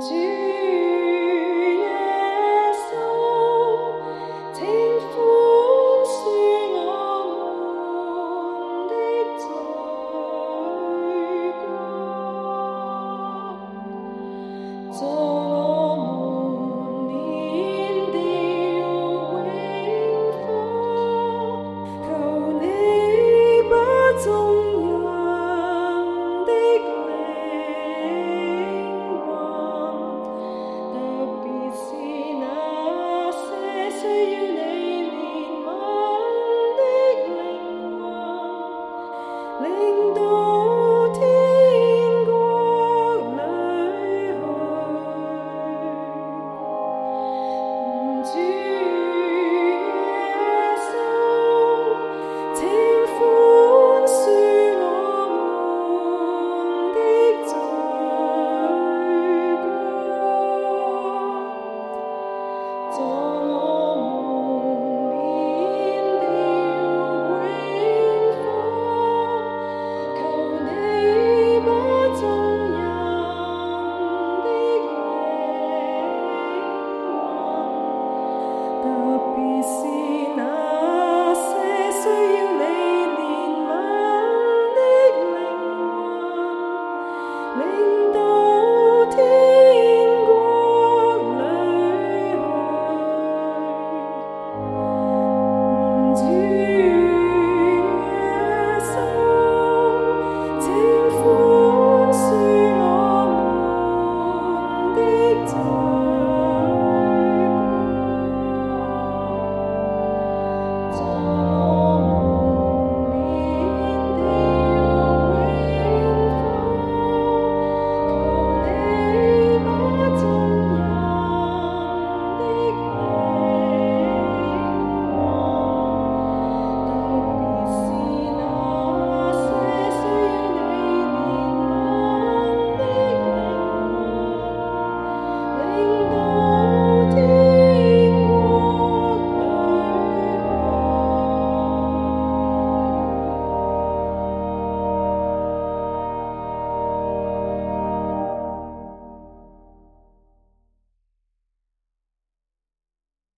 to